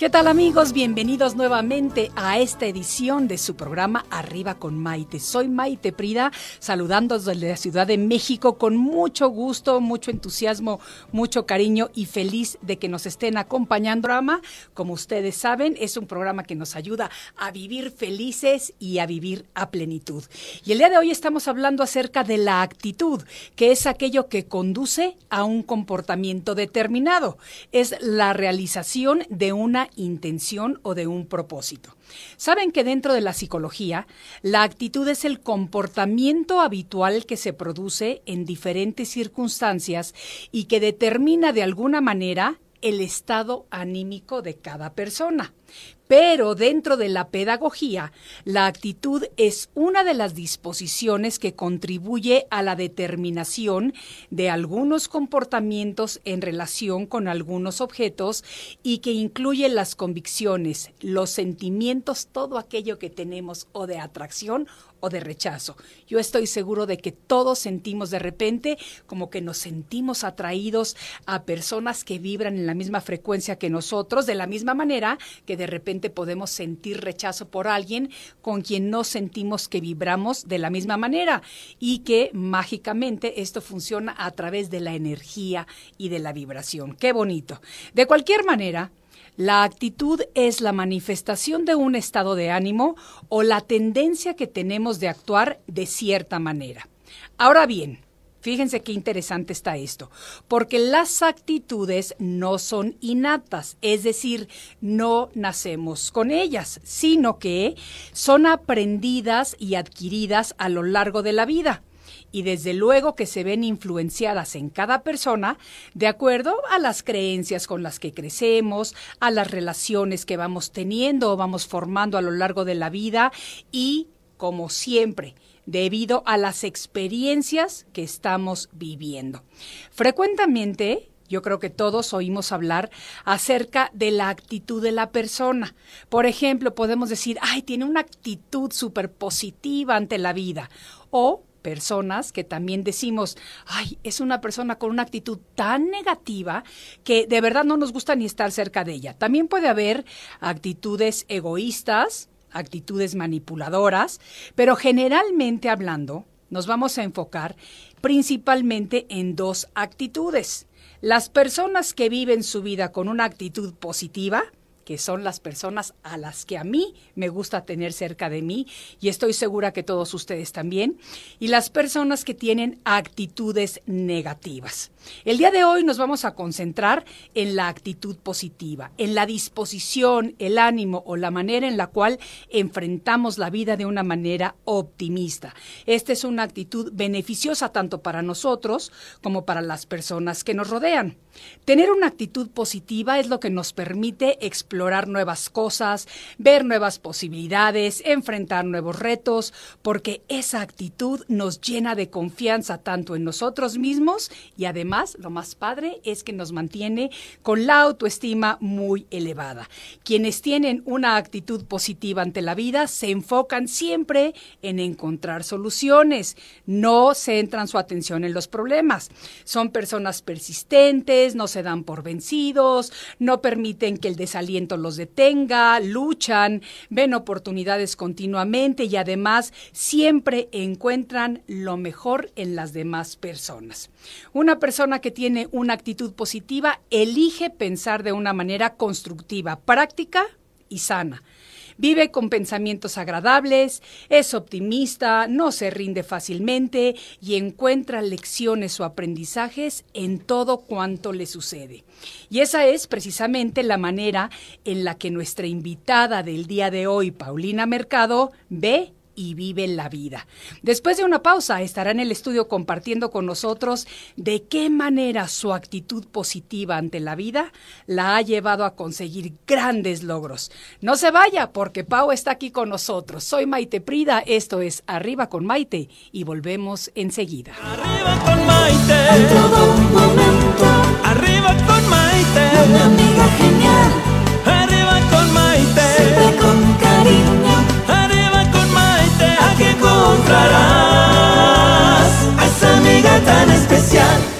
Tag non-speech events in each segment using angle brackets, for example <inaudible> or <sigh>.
¿Qué tal amigos? Bienvenidos nuevamente a esta edición de su programa Arriba con Maite. Soy Maite Prida, saludando desde la Ciudad de México con mucho gusto, mucho entusiasmo, mucho cariño y feliz de que nos estén acompañando. Como ustedes saben, es un programa que nos ayuda a vivir felices y a vivir a plenitud. Y el día de hoy estamos hablando acerca de la actitud, que es aquello que conduce a un comportamiento determinado. Es la realización de una intención o de un propósito. Saben que dentro de la psicología, la actitud es el comportamiento habitual que se produce en diferentes circunstancias y que determina de alguna manera el estado anímico de cada persona. Pero dentro de la pedagogía, la actitud es una de las disposiciones que contribuye a la determinación de algunos comportamientos en relación con algunos objetos y que incluye las convicciones, los sentimientos, todo aquello que tenemos o de atracción o de rechazo. Yo estoy seguro de que todos sentimos de repente como que nos sentimos atraídos a personas que vibran en la misma frecuencia que nosotros, de la misma manera que de repente podemos sentir rechazo por alguien con quien no sentimos que vibramos de la misma manera y que mágicamente esto funciona a través de la energía y de la vibración. Qué bonito. De cualquier manera, la actitud es la manifestación de un estado de ánimo o la tendencia que tenemos de actuar de cierta manera. Ahora bien, Fíjense qué interesante está esto, porque las actitudes no son innatas, es decir, no nacemos con ellas, sino que son aprendidas y adquiridas a lo largo de la vida y desde luego que se ven influenciadas en cada persona de acuerdo a las creencias con las que crecemos, a las relaciones que vamos teniendo o vamos formando a lo largo de la vida y, como siempre, debido a las experiencias que estamos viviendo. Frecuentemente, yo creo que todos oímos hablar acerca de la actitud de la persona. Por ejemplo, podemos decir, ay, tiene una actitud súper positiva ante la vida. O personas que también decimos, ay, es una persona con una actitud tan negativa que de verdad no nos gusta ni estar cerca de ella. También puede haber actitudes egoístas, actitudes manipuladoras, pero generalmente hablando, nos vamos a enfocar principalmente en dos actitudes. Las personas que viven su vida con una actitud positiva, que son las personas a las que a mí me gusta tener cerca de mí y estoy segura que todos ustedes también, y las personas que tienen actitudes negativas. El día de hoy nos vamos a concentrar en la actitud positiva, en la disposición, el ánimo o la manera en la cual enfrentamos la vida de una manera optimista. Esta es una actitud beneficiosa tanto para nosotros como para las personas que nos rodean. Tener una actitud positiva es lo que nos permite explorar nuevas cosas, ver nuevas posibilidades, enfrentar nuevos retos, porque esa actitud nos llena de confianza tanto en nosotros mismos y además, lo más padre es que nos mantiene con la autoestima muy elevada. Quienes tienen una actitud positiva ante la vida se enfocan siempre en encontrar soluciones, no centran su atención en los problemas. Son personas persistentes, no se dan por vencidos, no permiten que el desaliento los detenga, luchan, ven oportunidades continuamente y además siempre encuentran lo mejor en las demás personas. Una persona que tiene una actitud positiva elige pensar de una manera constructiva, práctica y sana. Vive con pensamientos agradables, es optimista, no se rinde fácilmente y encuentra lecciones o aprendizajes en todo cuanto le sucede. Y esa es precisamente la manera en la que nuestra invitada del día de hoy, Paulina Mercado, ve y vive la vida. Después de una pausa estará en el estudio compartiendo con nosotros de qué manera su actitud positiva ante la vida la ha llevado a conseguir grandes logros. No se vaya porque Pau está aquí con nosotros. Soy Maite Prida, esto es Arriba con Maite y volvemos enseguida. Arriba con Maite. En todo momento. Arriba con Maite. Una amiga genial. Encontrarás a esa amiga tan especial.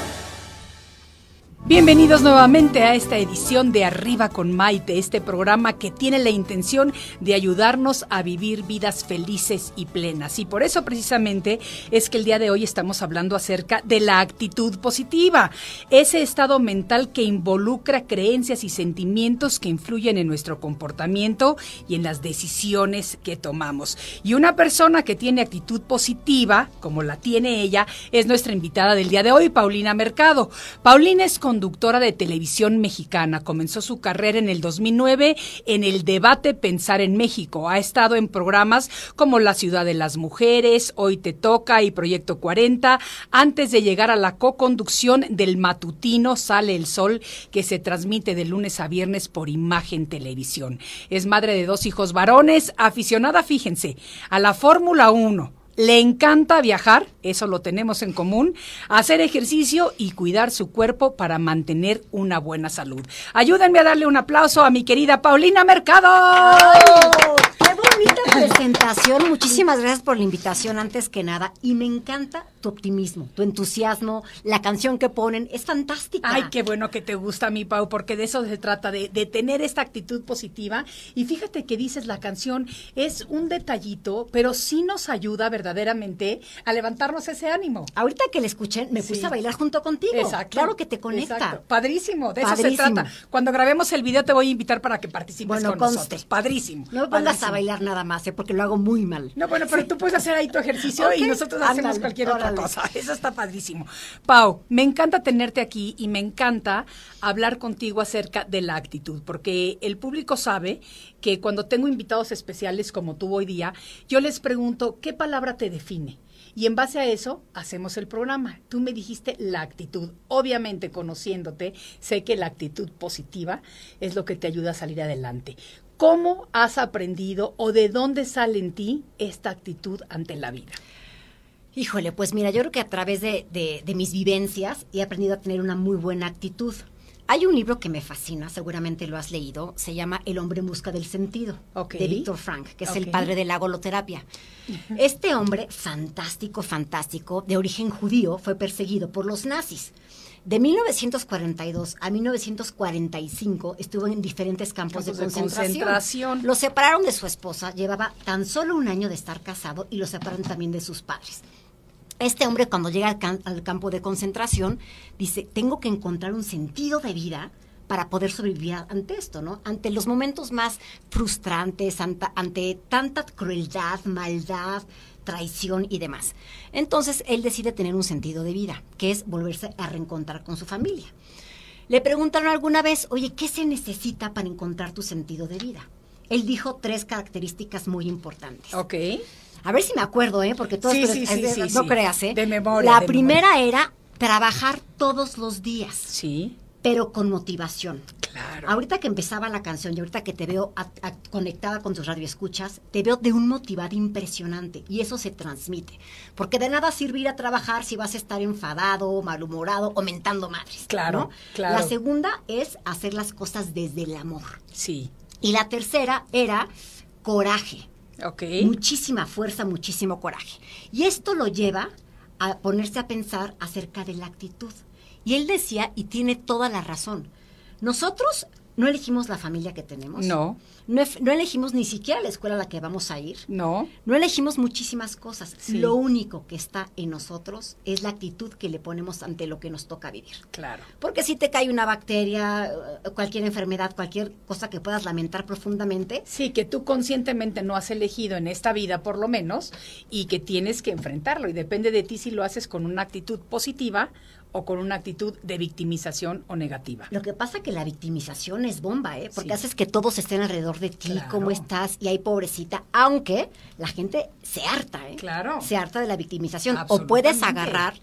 Bienvenidos nuevamente a esta edición de Arriba con Maite, este programa que tiene la intención de ayudarnos a vivir vidas felices y plenas. Y por eso precisamente es que el día de hoy estamos hablando acerca de la actitud positiva, ese estado mental que involucra creencias y sentimientos que influyen en nuestro comportamiento y en las decisiones que tomamos. Y una persona que tiene actitud positiva, como la tiene ella, es nuestra invitada del día de hoy, Paulina Mercado. Paulina es conductora de televisión mexicana. Comenzó su carrera en el 2009 en el debate Pensar en México. Ha estado en programas como La Ciudad de las Mujeres, Hoy Te Toca y Proyecto 40, antes de llegar a la co-conducción del matutino Sale el Sol, que se transmite de lunes a viernes por Imagen Televisión. Es madre de dos hijos varones, aficionada, fíjense, a la Fórmula 1 le encanta viajar, eso lo tenemos en común, hacer ejercicio y cuidar su cuerpo para mantener una buena salud. Ayúdenme a darle un aplauso a mi querida Paulina Mercado. ¡Qué bonita presentación! Muchísimas gracias por la invitación antes que nada. Y me encanta tu optimismo, tu entusiasmo, la canción que ponen. Es fantástica. Ay, qué bueno que te gusta mi Pau, porque de eso se trata, de, de tener esta actitud positiva. Y fíjate que dices, la canción es un detallito, pero sí nos ayuda verdaderamente a levantarnos ese ánimo. Ahorita que la escuché, me puse a bailar junto contigo. Exacto. Claro que te conecta. Exacto. Padrísimo, de eso se trata. Cuando grabemos el video te voy a invitar para que participes Bueno, con conste. nosotros. Padrísimo. No me pongas padrísimo. a bailar nada más, ¿eh? porque lo hago muy mal. No, bueno, pero tú puedes hacer ahí tu ejercicio y nosotros hacemos ándale, cualquier otra cosa. <laughs> Eso está padrísimo. Pau, me encanta tenerte aquí y me encanta hablar contigo acerca de la actitud, porque el público sabe que cuando tengo invitados especiales como tú hoy día, yo les pregunto, ¿qué palabra te define? Y en base a eso hacemos el programa. Tú me dijiste la actitud. Obviamente, conociéndote, sé que la actitud positiva es lo que te ayuda a salir adelante. ¿Cómo has aprendido o de dónde sale en ti esta actitud ante la vida? Híjole, pues mira, yo creo que a través de, de- de mis vivencias he aprendido a tener una muy buena actitud. Hay un libro que me fascina, seguramente lo has leído, se llama El hombre en busca del sentido, de Víctor Frank, que es el padre de la goloterapia. Este hombre, fantástico, fantástico, de origen judío, fue perseguido por los nazis. De 1942 a 1945 estuvo en diferentes campos, Campos de, de concentración. concentración. Lo separaron de su esposa, llevaba tan solo un año de estar casado y lo separaron también de sus padres. Este hombre cuando llega al, al campo de concentración dice, tengo que encontrar un sentido de vida para poder sobrevivir ante esto, ¿no? Ante los momentos más frustrantes, ante, ante tanta crueldad, maldad, traición y demás. Entonces él decide tener un sentido de vida, que es volverse a reencontrar con su familia. Le preguntaron alguna vez, oye, ¿qué se necesita para encontrar tu sentido de vida? Él dijo tres características muy importantes. Ok. A ver si me acuerdo, ¿eh? Porque todas Sí, sí, no creas, ¿eh? De memoria, La de primera era trabajar todos los días, Sí, pero con motivación. claro. Ahorita que empezaba la canción y ahorita que te veo a- a- conectada con tus radioescuchas, te veo de un motivado impresionante y eso se transmite. Porque de nada sirve ir a trabajar si vas a estar enfadado, malhumorado o mentando madres. Claro, ¿no? claro. La segunda es hacer las cosas desde el amor. Sí. Y la tercera era coraje. Ok. Muchísima fuerza, muchísimo coraje. Y esto lo lleva a ponerse a pensar acerca de la actitud. Y él decía, y tiene toda la razón, nosotros no elegimos la familia que tenemos. No, No, elegimos ni siquiera la escuela a la que vamos a ir. no. No elegimos muchísimas cosas. Sí. Lo único que está en nosotros es la actitud que le ponemos ante lo que nos toca vivir. Claro. Porque si te cae una bacteria, eh, cualquier enfermedad, cualquier cosa que puedas lamentar profundamente, Sí, que tú conscientemente no has elegido en esta vida, por lo menos, y que tienes que enfrentarlo. Y depende de ti si lo haces con una actitud positiva o con una actitud de victimización o negativa. Lo que pasa que la victimización es bomba, ¿eh? Porque Sí. haces que todos estén alrededor de ti, Claro. cómo estás, y hay pobrecita, aunque la gente se harta, ¿eh? Claro. Se harta de la victimización. O puedes agarrar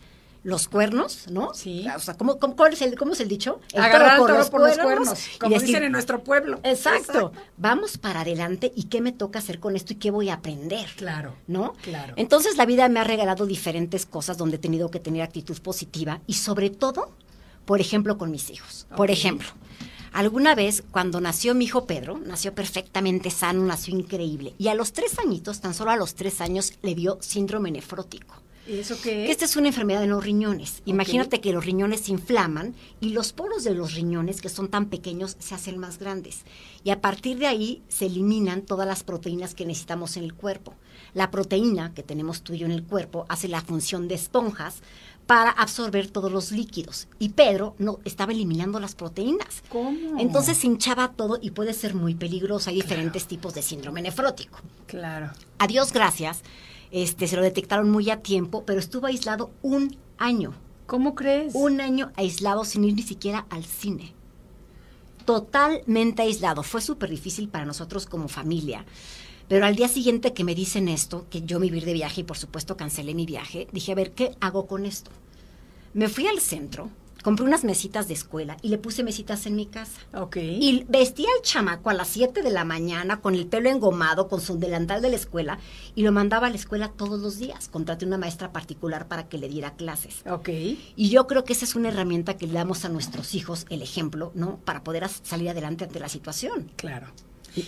los cuernos, ¿no? Sí. O sea, ¿cómo, es el, cómo es el dicho? El Agarrar toro por los cuernos, y como decir, dicen en nuestro pueblo. Exacto. Vamos para adelante y qué me toca hacer con esto y qué voy a aprender. Claro. ¿No? Claro. Entonces la vida me ha regalado diferentes cosas donde he tenido que tener actitud positiva y sobre todo, por ejemplo, con mis hijos. Por ejemplo, alguna vez cuando nació mi hijo Pedro, nació perfectamente sano, nació increíble. Y a los tres añitos, tan solo a los tres años, le dio síndrome nefrótico. ¿Y eso qué es? Esta es una enfermedad de los riñones. Imagínate que los riñones se inflaman y los poros de los riñones, que son tan pequeños, se hacen más grandes. Y a partir de ahí se eliminan todas las proteínas que necesitamos en el cuerpo. La proteína que tenemos tú y yo en el cuerpo hace la función de esponjas para absorber todos los líquidos. Y Pedro no estaba eliminando las proteínas. ¿Cómo? Entonces se hinchaba todo y puede ser muy peligroso. Hay diferentes tipos de síndrome nefrótico. Claro. A Dios gracias, este, se lo detectaron muy a tiempo, pero estuvo aislado un año. ¿Cómo crees? Un año aislado sin ir ni siquiera al cine. Totalmente aislado. Fue súper difícil para nosotros como familia. Pero al día siguiente que me dicen esto, que yo me iba a ir de viaje y por supuesto cancelé mi viaje, dije, a ver, ¿qué hago con esto? Me fui al centro, compré unas mesitas de escuela y le puse mesitas en mi casa. Ok. Y vestía al chamaco a las 7 de la mañana con el pelo engomado, con su delantal de la escuela, y lo mandaba a la escuela todos los días. Contraté una maestra particular para que le diera clases. ok. Y yo creo que esa es una herramienta que le damos a nuestros hijos, el ejemplo, ¿no? Para poder salir adelante ante la situación. Claro.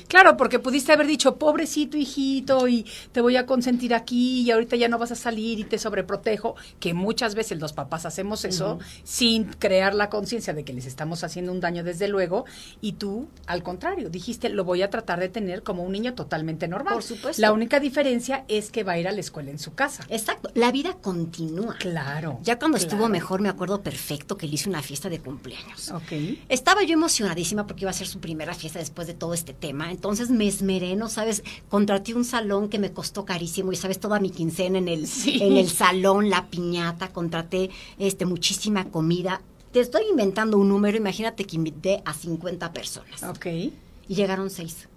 Claro, porque pudiste haber dicho, pobrecito hijito, y te voy a consentir aquí, y ahorita ya no vas a salir y te sobreprotejo, que muchas veces los papás hacemos eso sin crear la conciencia de que les estamos haciendo un daño desde luego, y tú, al contrario, dijiste, lo voy a tratar de tener como un niño totalmente normal. Por supuesto. La única diferencia es que va a ir a la escuela en su casa. Exacto. La vida continúa. Claro. Ya cuando estuvo mejor, me acuerdo perfecto que le hice una fiesta de cumpleaños. Ok. Estaba yo emocionadísima porque iba a ser su primera fiesta después de todo este tema. Entonces me esmeré, ¿no sabes? Contraté un salón que me costó carísimo y sabes toda mi quincena en el, Sí. en el salón, la piñata, contraté este muchísima comida. Te estoy inventando un número, imagínate que invité a 50 personas. Ok. Y llegaron seis,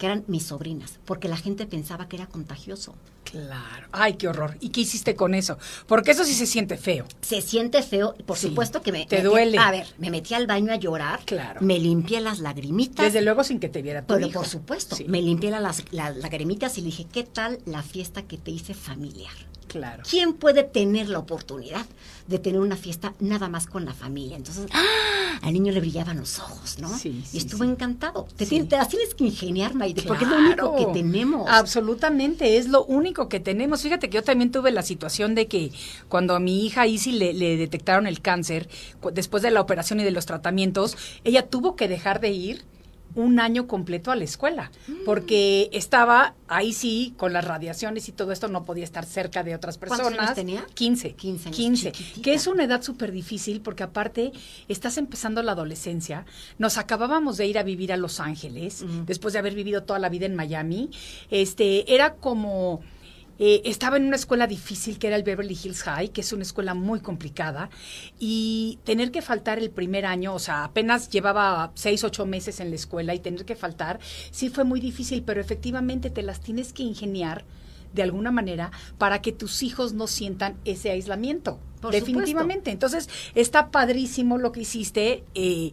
que eran mis sobrinas, porque la gente pensaba que era contagioso. Claro. Ay, qué horror. ¿Y qué hiciste con eso? Porque eso sí se siente feo. Se siente feo, por Sí, supuesto que me... te duele. A ver, me metí al baño a llorar. Claro. Me limpié las lagrimitas. Desde luego sin que te viera tu Pero por supuesto, Sí, me limpié la- las la- lagrimitas y le dije, ¿qué tal la fiesta que te hice familiar? Claro. ¿Quién puede tener la oportunidad de tener una fiesta nada más con la familia? Entonces, ¡ah! al niño le brillaban los ojos, ¿no? Sí, y estuvo sí. encantado. Te, tienes- te las tienes que ingeniar, Maite, porque es lo único que tenemos. Absolutamente, es lo único que tenemos. Fíjate que yo también tuve la situación de que cuando a mi hija Isi le, le detectaron el cáncer, después de la operación y de los tratamientos, ella tuvo que dejar de ir un año completo a la escuela, porque estaba ahí sí, con las radiaciones y todo esto, no podía estar cerca de otras personas. ¿Cuántos años tenía? 15. 15 años, 15, chiquitita. que es una edad súper difícil porque aparte estás empezando la adolescencia. Nos acabábamos de ir a vivir a Los Ángeles, después de haber vivido toda la vida en Miami. Este, era como... eh, estaba en una escuela difícil que era el Beverly Hills High, que es una escuela muy complicada, y tener que faltar el primer año, o sea, apenas llevaba seis, ocho meses en la escuela y tener que faltar, sí fue muy difícil, pero efectivamente te las tienes que ingeniar de alguna manera para que tus hijos no sientan ese aislamiento. Por Definitivamente. Entonces, está padrísimo lo que hiciste eh,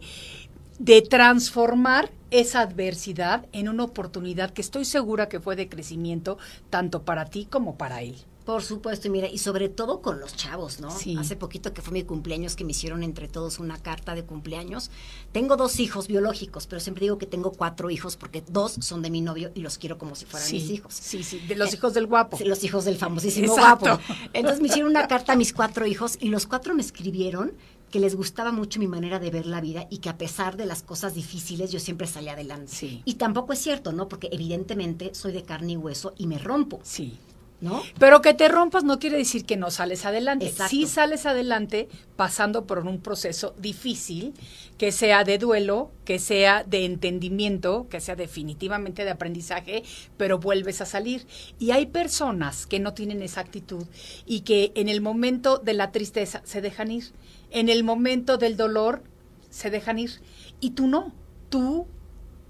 de transformar esa adversidad en una oportunidad que estoy segura que fue de crecimiento tanto para ti como para él. Por supuesto, y mira, y sobre todo con los chavos, ¿no? Sí. Hace poquito que fue mi cumpleaños que me hicieron entre todos una carta de cumpleaños. Tengo dos hijos biológicos, pero siempre digo que tengo cuatro hijos porque dos son de mi novio y los quiero como si fueran mis hijos. Sí, sí, de los hijos del guapo. Los hijos del famosísimo Exacto. guapo. Entonces me hicieron una carta a mis cuatro hijos y los cuatro me escribieron que les gustaba mucho mi manera de ver la vida y que a pesar de las cosas difíciles yo siempre salía adelante. Sí. Y tampoco es cierto, ¿no? Porque evidentemente soy de carne y hueso y me rompo, Sí. ¿No? Pero que te rompas no quiere decir que no sales adelante. Exacto. Sí sales adelante pasando por un proceso difícil, que sea de duelo, que sea de entendimiento, que sea definitivamente de aprendizaje, pero vuelves a salir. Y hay personas que no tienen esa actitud y que en el momento de la tristeza se dejan ir, en el momento del dolor se dejan ir. Y tú no, tú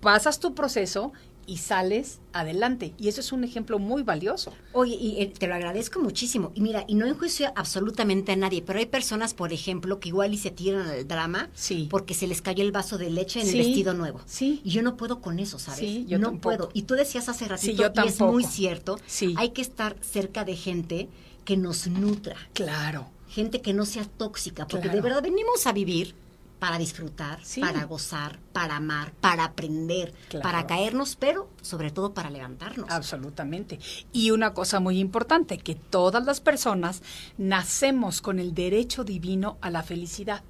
pasas tu proceso y sales adelante. Y eso es un ejemplo muy valioso. Oye, y eh, te lo agradezco muchísimo. Y mira, y no enjuicio absolutamente a nadie, pero hay personas, por ejemplo, que igual y se tiran al drama Sí. porque se les cayó el vaso de leche en Sí, el vestido nuevo. sí. Y yo no puedo con eso, ¿sabes? Sí, yo no tampoco. puedo. Y tú decías hace ratito, yo y es muy cierto, Sí. hay que estar cerca de gente que nos nutra, Claro. gente que no sea tóxica, porque Claro. de verdad venimos a vivir para disfrutar, Sí. para gozar, para amar, para aprender, Claro. para caernos, pero sobre todo para levantarnos. Absolutamente. Y una cosa muy importante, que todas las personas nacemos con el derecho divino a la felicidad.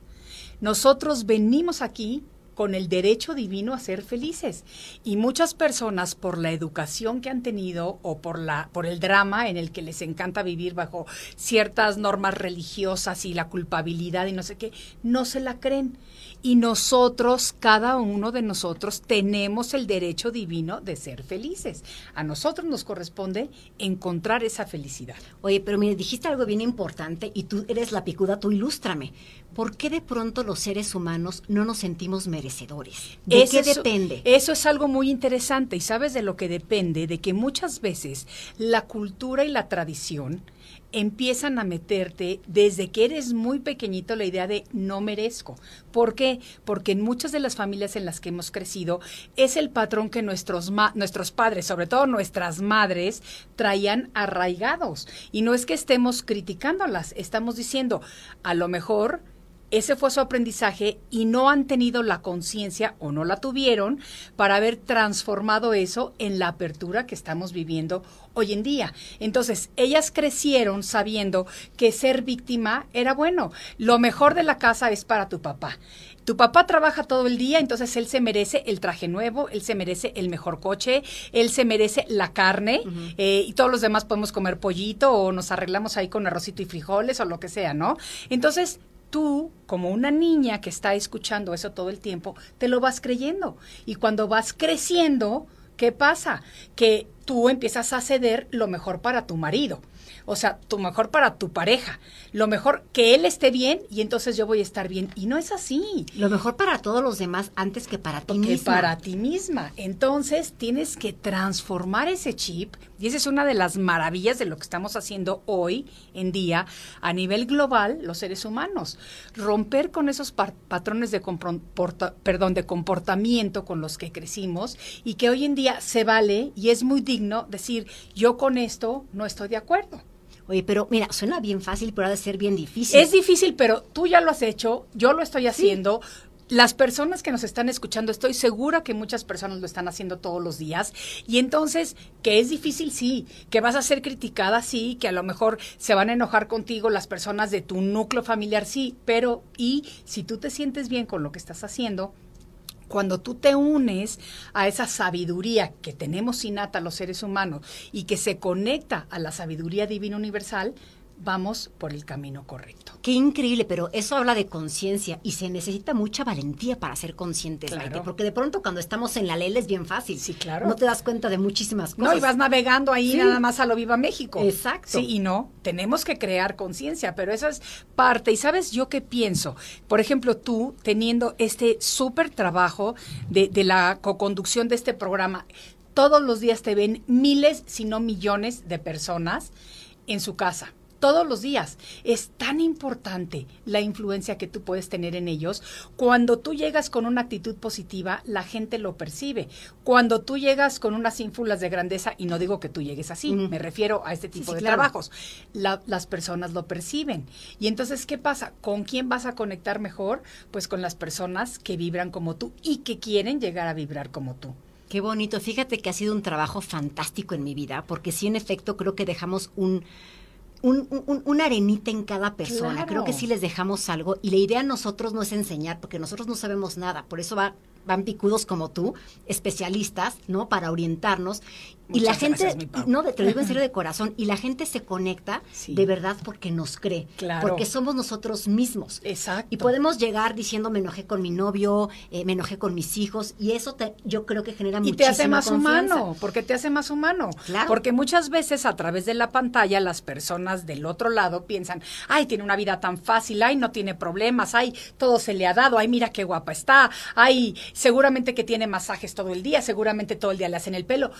Nosotros venimos aquí con el derecho divino a ser felices. Y muchas personas por la educación que han tenido o por la por el drama en el que les encanta vivir bajo ciertas normas religiosas y la culpabilidad y no sé qué, no se la creen. Y nosotros, cada uno de nosotros, tenemos el derecho divino de ser felices. A nosotros nos corresponde encontrar esa felicidad. Oye, pero mire, dijiste algo bien importante y tú eres la picuda, tú ilústrame. ¿Por qué de pronto los seres humanos no nos sentimos merecedores? ¿De Eso qué depende? Eso es algo muy interesante y sabes de lo que depende, de que muchas veces la cultura y la tradición empiezan a meterte desde que eres muy pequeñito la idea de no merezco. ¿Por qué? Porque en muchas de las familias en las que hemos crecido es el patrón que nuestros, ma- nuestros padres, sobre todo nuestras madres, traían arraigados. Y no es que estemos criticándolas, estamos diciendo, a lo mejor ese fue su aprendizaje y no han tenido la conciencia o no la tuvieron para haber transformado eso en la apertura que estamos viviendo hoy en día. Entonces, ellas crecieron sabiendo que ser víctima era bueno. Lo mejor de la casa es para tu papá. Tu papá trabaja todo el día, entonces él se merece el traje nuevo, él se merece el mejor coche, él se merece la carne eh, y todos los demás podemos comer pollito o nos arreglamos ahí con arrocito y frijoles o lo que sea, ¿no? Entonces, tú, como una niña que está escuchando eso todo el tiempo, te lo vas creyendo. Y cuando vas creciendo, ¿qué pasa? Que tú empiezas a ceder lo mejor para tu marido. O sea, tu mejor para tu pareja. Lo mejor que él esté bien y entonces yo voy a estar bien. Y no es así. Lo mejor para todos los demás antes que para ti Que misma. para ti misma. Entonces tienes que transformar ese chip y esa es una de las maravillas de lo que estamos haciendo hoy en día a nivel global los seres humanos. Romper con esos patrones de, perdón, de comportamiento con los que crecimos y que hoy en día se vale y es muy digno decir yo con esto no estoy de acuerdo. Oye, pero mira, suena bien fácil, pero ha de ser bien difícil. Es difícil, pero tú ya lo has hecho, yo lo estoy haciendo. Las personas que nos están escuchando, estoy segura que muchas personas lo están haciendo todos los días. Y entonces, que es difícil, sí, que vas a ser criticada, sí, que a lo mejor se van a enojar contigo las personas de tu núcleo familiar, sí, pero y si tú te sientes bien con lo que estás haciendo, cuando tú te unes a esa sabiduría que tenemos innata los seres humanos y que se conecta a la sabiduría divina universal, vamos por el camino correcto. Qué increíble, pero eso habla de conciencia y se necesita mucha valentía para ser conscientes, Claro. Maite, porque de pronto cuando estamos en la ley es bien fácil. Sí, claro. No te das cuenta de muchísimas cosas. No, y vas navegando ahí Sí. nada más a lo viva México. Exacto. Sí, y no, tenemos que crear conciencia, pero eso es parte. ¿Y sabes yo qué pienso? Por ejemplo, tú teniendo este súper trabajo de, de la coconducción de este programa, todos los días te ven miles, si no millones de personas en su casa. Todos los días. Es tan importante la influencia que tú puedes tener en ellos. Cuando tú llegas con una actitud positiva, la gente lo percibe. Cuando tú llegas con unas ínfulas de grandeza, y no digo que tú llegues así, me refiero a este tipo sí, de claro. trabajos, la- las personas lo perciben. Y entonces, ¿qué pasa? ¿Con quién vas a conectar mejor? Pues con las personas que vibran como tú y que quieren llegar a vibrar como tú. Qué bonito. Fíjate que ha sido un trabajo fantástico en mi vida, porque sí, en efecto, creo que dejamos un, un- un- una arenita en cada persona. Claro. Creo que sí les dejamos algo. Y la idea a nosotros no es enseñar, porque nosotros no sabemos nada. Por eso va- van picudos como tú, especialistas, ¿no? Para orientarnos. y la gente, no, te lo digo en serio de <laughs> corazón, y la gente se conecta Sí. de verdad porque nos cree. Claro. Porque somos nosotros mismos. Exacto. Y podemos llegar diciendo me enojé con mi novio, eh, me enojé con mis hijos, y eso te, yo creo que genera Y te hace muchísima más confianza. humano, porque te hace más humano. Claro. Porque muchas veces a través de la pantalla las personas del otro lado piensan, ay, tiene una vida tan fácil, ay, no tiene problemas, ay, todo se le ha dado, ay, mira qué guapa está, ay, seguramente que tiene masajes todo el día, seguramente todo el día le hacen el pelo.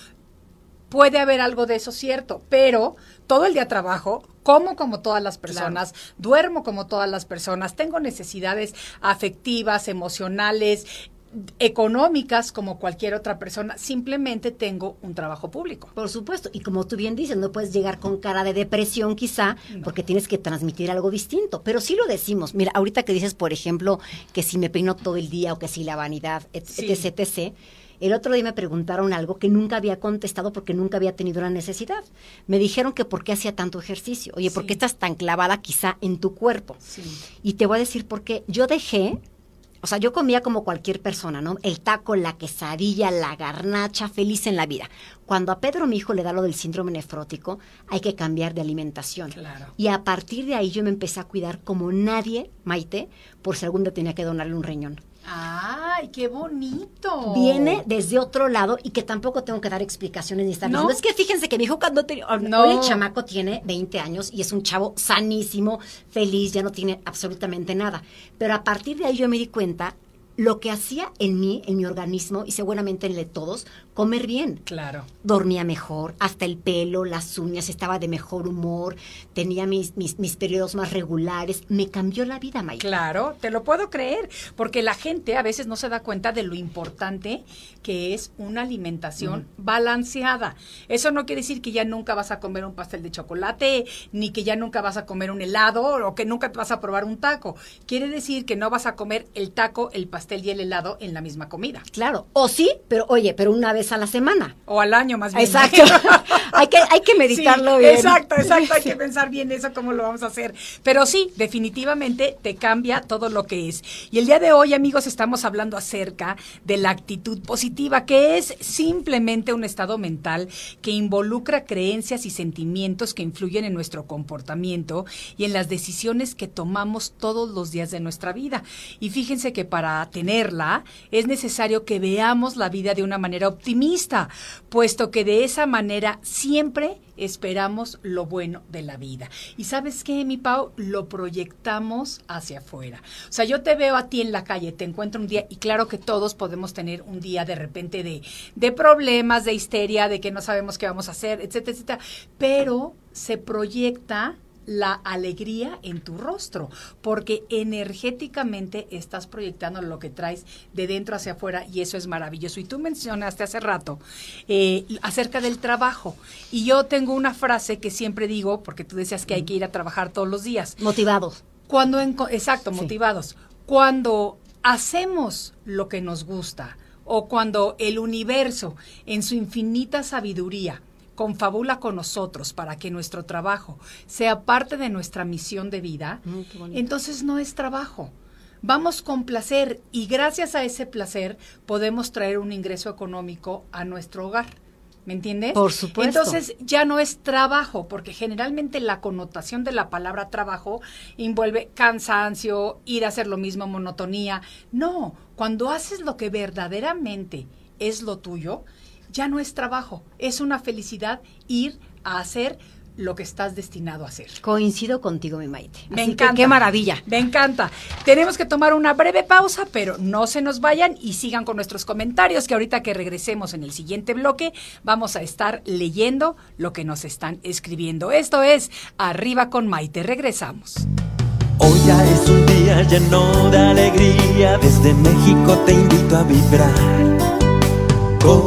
Puede haber algo de eso cierto, pero todo el día trabajo, como como todas las personas, duermo como todas las personas, tengo necesidades afectivas, emocionales, económicas como cualquier otra persona, simplemente tengo un trabajo público. Por supuesto, y como tú bien dices, no puedes llegar con cara de depresión quizá, porque tienes que transmitir algo distinto, pero sí lo decimos. Mira, ahorita que dices, por ejemplo, que si me peino todo el día o que si la vanidad, Sí. etc, etc. El otro día me preguntaron algo que nunca había contestado porque nunca había tenido la necesidad. Me dijeron que por qué hacía tanto ejercicio. Oye, ¿por Sí. qué estás tan clavada quizá en tu cuerpo? Sí. Y te voy a decir por qué. Yo dejé, o sea, yo comía como cualquier persona, ¿no? El taco, la quesadilla, la garnacha, feliz en la vida. Cuando a Pedro, mi hijo, le da lo del síndrome nefrótico, hay que cambiar de alimentación. Claro. Y a partir de ahí yo me empecé a cuidar como nadie, Maite, por si algún día tenía que donarle un riñón. ¡Ay, qué bonito! Viene desde otro lado y que tampoco tengo que dar explicaciones ni estar No. diciendo. Es que fíjense que mi hijo cuando tenía... No. Hoy el chamaco tiene 20 años y es un chavo sanísimo, feliz, ya no tiene absolutamente nada. Pero a partir de ahí yo me di cuenta lo que hacía en mí, en mi organismo y seguramente en el de todos, comer bien. Claro. Dormía mejor, hasta el pelo, las uñas, estaba de mejor humor, tenía mis, mis, mis periodos más regulares. Me cambió la vida, Maya. Claro, te lo puedo creer, porque la gente a veces no se da cuenta de lo importante que es una alimentación balanceada. Eso no quiere decir que ya nunca vas a comer un pastel de chocolate, ni que ya nunca vas a comer un helado, o que nunca te vas a probar un taco. Quiere decir que no vas a comer el taco, el pastel y el helado en la misma comida. Claro, o sí, pero oye, pero una vez a la semana. O al año más bien. Exacto. <laughs> hay, que, hay que meditarlo Sí, bien. Exacto, exacto. Hay que pensar bien eso, cómo lo vamos a hacer. Pero sí, definitivamente te cambia todo lo que es. Y el día de hoy, amigos, estamos hablando acerca de la actitud positiva, que es simplemente un estado mental que involucra creencias y sentimientos que influyen en nuestro comportamiento y en las decisiones que tomamos todos los días de nuestra vida. Y fíjense que para tenerla es necesario que veamos la vida de una manera optimista, puesto que de esa manera siempre esperamos lo bueno de la vida. Y sabes qué, mi Pau, lo proyectamos hacia afuera. O sea, yo te veo a ti en la calle, te encuentro un día, y claro que todos podemos tener un día de repente de, de problemas, de histeria, de que no sabemos qué vamos a hacer, etcétera, etcétera. Pero se proyecta la alegría en tu rostro, porque energéticamente estás proyectando lo que traes de dentro hacia afuera y eso es maravilloso. Y tú mencionaste hace rato eh, acerca del trabajo y yo tengo una frase que siempre digo, porque tú decías que hay que ir a trabajar todos los días. Motivados. Cuando, exacto, Sí. motivados. Cuando hacemos lo que nos gusta o cuando el universo, en su infinita sabiduría, confabula con nosotros para que nuestro trabajo sea parte de nuestra misión de vida, Mm, entonces no es trabajo. vamos con placer y gracias a ese placer podemos traer un ingreso económico a nuestro hogar. ¿Me entiendes? Por supuesto. Entonces ya no es trabajo, porque generalmente la connotación de la palabra trabajo envuelve cansancio, ir a hacer lo mismo, monotonía. No, cuando haces lo que verdaderamente es lo tuyo, ya no es trabajo, es una felicidad ir a hacer lo que estás destinado a hacer. Coincido contigo, mi Maite. Me Así que encanta. qué maravilla. Me encanta. Tenemos que tomar una breve pausa, pero no se nos vayan y sigan con nuestros comentarios, que ahorita que regresemos en el siguiente bloque vamos a estar leyendo lo que nos están escribiendo. Esto es Arriba con Maite. Regresamos. Hoy ya es un día lleno de alegría, desde México te invito a vibrar. Con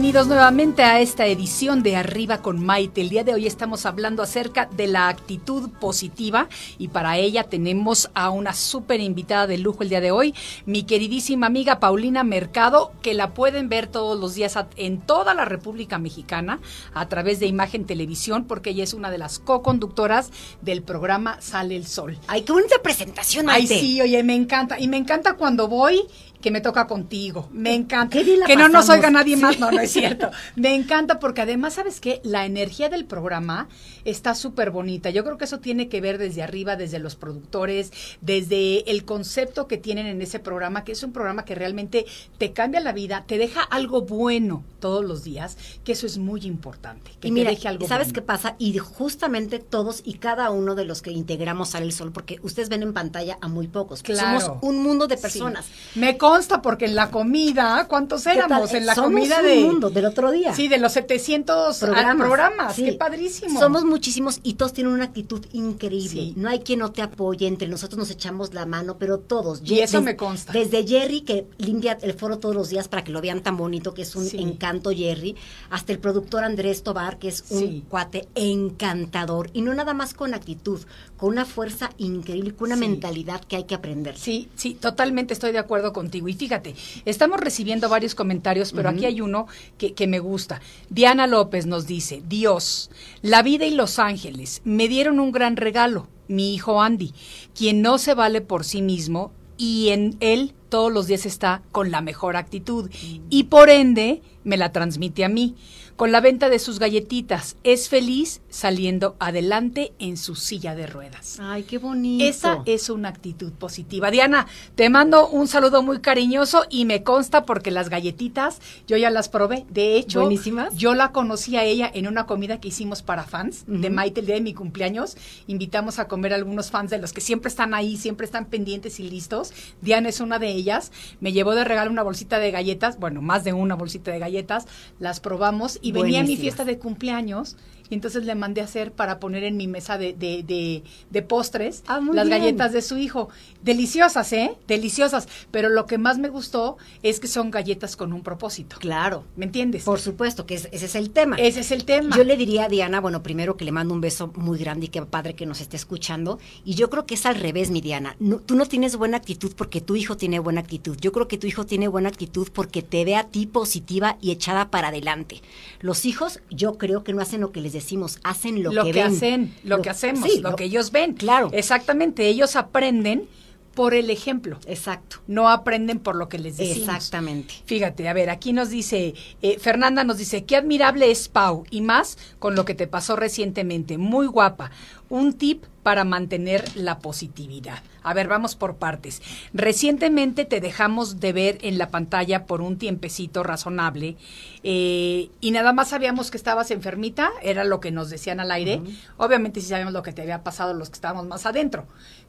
Bienvenidos nuevamente a esta edición de Arriba con Maite. El día de hoy estamos hablando acerca de la actitud positiva y para ella tenemos a una súper invitada de lujo el día de hoy, mi queridísima amiga Paulina Mercado, que la pueden ver todos los días en toda la República Mexicana a través de Imagen Televisión, porque ella es una de las co-conductoras del programa Sale el Sol. Ay, qué bonita presentación, Ay, Maite. sí, oye, me encanta. Y me encanta cuando voy que me toca contigo. Me encanta. Que no nos oiga nadie Sí. más. No, no es cierto. Me encanta porque además, ¿sabes qué? La energía del programa está súper bonita. Yo creo que eso tiene que ver desde arriba, desde los productores, desde el concepto que tienen en ese programa, que es un programa que realmente te cambia la vida, te deja algo bueno todos los días, que eso es muy importante. Que Y mira, te deje algo ¿sabes bueno. qué pasa? Y justamente todos y cada uno de los que integramos Sale el Sol, porque ustedes ven en pantalla a muy pocos. Claro. Somos un mundo de personas. Sí. Me consta porque en la comida, ¿cuántos éramos? En la Somos comida de mundo del otro día. Sí, de los 700 programas. programas. Sí. Qué padrísimo. Somos muchísimos y todos tienen una actitud increíble. Sí. No hay quien no te apoye, entre nosotros nos echamos la mano, pero todos. Y eso des- me consta. Desde Jerry, que limpia el foro todos los días para que lo vean tan bonito, que es un Sí. encanto Jerry, hasta el productor Andrés Tobar, que es un cuate encantador. Y no nada más con actitud, con una fuerza increíble, con una Sí. mentalidad que hay que aprender. Sí, sí, totalmente estoy de acuerdo contigo. Y fíjate, estamos recibiendo varios comentarios, pero aquí hay uno que, que me gusta. Diana López nos dice, Dios, la vida y los ángeles me dieron un gran regalo, mi hijo Andy, quien no se vale por sí mismo y en él todos los días está con la mejor actitud y por ende me la transmite a mí. Con la venta de sus galletitas, es feliz saliendo adelante en su silla de ruedas. Ay, qué bonito. Esa es una actitud positiva. Diana, te mando un saludo muy cariñoso y me consta porque las galletitas yo ya las probé. De hecho, Buenísimas. yo la conocí a ella en una comida que hicimos para fans de. Maite el día de mi cumpleaños. Invitamos a comer a algunos fans de los que siempre están ahí, siempre están pendientes y listos. Diana es una de ellas. Me llevó de regalo una bolsita de galletas, bueno, más de una bolsita de galletas. Las probamos y venía a mi fiesta de cumpleaños. Y entonces le mandé a hacer para poner en mi mesa de, de, de- de postres Ah, las bien. galletas de su hijo. Deliciosas, ¿eh? Deliciosas. Pero lo que más me gustó es que son galletas con un propósito. Claro. ¿Me entiendes? Por supuesto, que es- ese es el tema. Ese es el tema. Yo le diría a Diana, bueno, primero que le mando un beso muy grande y que padre que nos esté escuchando. Y yo creo que es al revés, mi Diana. No- tú no tienes buena actitud porque tu hijo tiene buena actitud. Yo creo que tu hijo tiene buena actitud porque te ve a ti positiva y echada para adelante. Los hijos, yo creo que no hacen lo que les decimos, hacen lo, lo, que, que, ven. hacen, lo, que hacemos, sí, lo, que ellos ven. Claro. Exactamente. Ellos aprenden por el ejemplo. Exacto. No aprenden por lo que les decimos. Exactamente. Fíjate, a ver, aquí nos dice, eh, Fernanda nos dice, qué admirable es Pau, y más con lo que te pasó recientemente, muy guapa. Un tip para mantener la positividad. A ver, vamos por partes. Recientemente te dejamos de ver en la pantalla por un tiempecito razonable eh, y nada más sabíamos que estabas enfermita, era lo que nos decían al aire. Obviamente sí sabemos lo que te había pasado los que estábamos más adentro,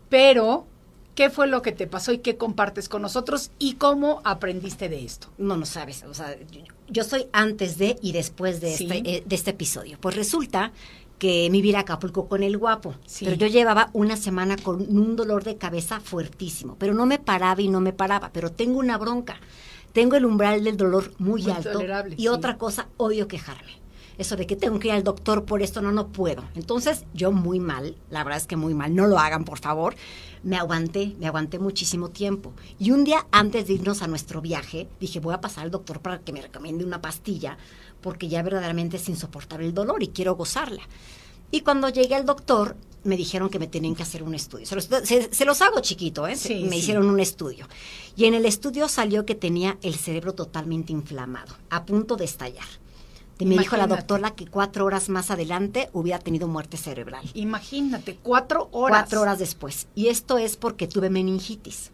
pero ¿Qué fue lo que te pasó y qué compartes con nosotros y cómo aprendiste de esto? No, no sabes. O sea, yo, yo soy antes de y después de, Sí. este, eh, de este episodio. Pues resulta que me iba a Acapulco con el guapo. Sí. Pero yo llevaba una semana con un dolor de cabeza fuertísimo. Pero no me paraba y no me paraba. Pero tengo una bronca. Tengo el umbral del dolor muy, Muy alto. tolerable, y sí. otra cosa, odio quejarme. Eso de que tengo que ir al doctor por esto, no, no puedo. Entonces, yo muy mal, la verdad es que muy mal, no lo hagan, por favor. Me aguanté, me aguanté muchísimo tiempo. Y un día antes de irnos a nuestro viaje, dije, voy a pasar al doctor para que me recomiende una pastilla, porque ya verdaderamente es insoportable el dolor y quiero gozarla. Y cuando llegué al doctor, me dijeron que me tenían que hacer un estudio. Se los, se- se los hago chiquito, ¿eh? Sí, me sí. hicieron un estudio. Y en el estudio salió que tenía el cerebro totalmente inflamado, a punto de estallar. Y me dijo la doctora que cuatro horas más adelante hubiera tenido muerte cerebral. Imagínate, cuatro horas. Cuatro horas después. Y esto es porque tuve meningitis.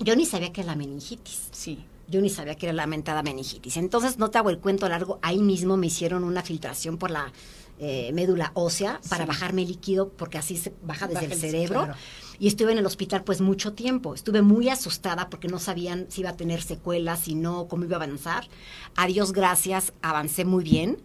Yo ni sabía que era la meningitis. Sí. Yo ni sabía que era la mentada meningitis. Entonces, no te hago el cuento largo. Ahí mismo me hicieron una filtración por la eh, médula ósea para Sí. bajarme líquido, porque así se baja desde Baja el el- cerebro. claro. Y estuve en el hospital pues mucho tiempo. Estuve muy asustada porque no sabían si iba a tener secuelas, si no, cómo iba a avanzar. A Dios gracias, avancé muy bien.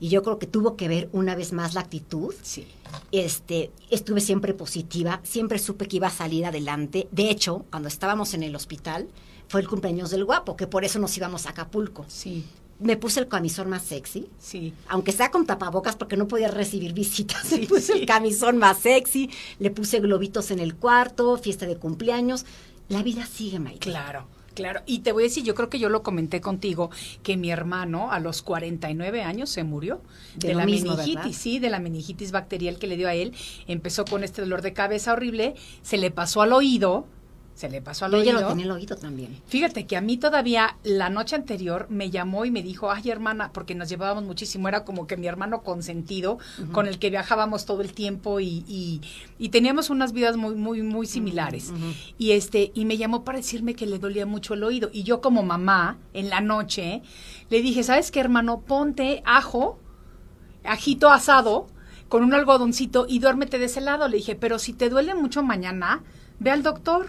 Y yo creo que tuvo que ver una vez más la actitud Sí. este, estuve siempre positiva, siempre supe que iba a salir adelante. De hecho, cuando estábamos en el hospital, fue el cumpleaños del guapo, que por eso nos íbamos a Acapulco. Sí. Me puse el camisón más sexy, Sí. aunque sea con tapabocas porque no podía recibir visitas. <laughs> Sí, me puse sí. el camisón más sexy, le puse globitos en el cuarto, fiesta de cumpleaños. La vida sigue, Maite. Claro, claro. Y te voy a decir, yo creo que yo lo comenté contigo, que mi hermano a los 49 años se murió De la mismo, meningitis, ¿verdad? sí, de la meningitis bacterial que le dio a él. Empezó con este dolor de cabeza horrible, se le pasó al oído, se le pasó al Yo ya oído. lo tenía en el oído también. Fíjate que a mí todavía la noche anterior me llamó y me dijo, ay hermana, porque nos llevábamos muchísimo, era como que mi hermano consentido, con el que viajábamos todo el tiempo y, y, y teníamos unas vidas muy, muy, muy similares. Y este, y me llamó para decirme que le dolía mucho el oído. Y yo como mamá, en la noche, le dije, ¿sabes qué hermano? Ponte ajo, ajito asado, con un algodoncito y duérmete de ese lado. Le dije, pero si te duele mucho mañana, ve al doctor.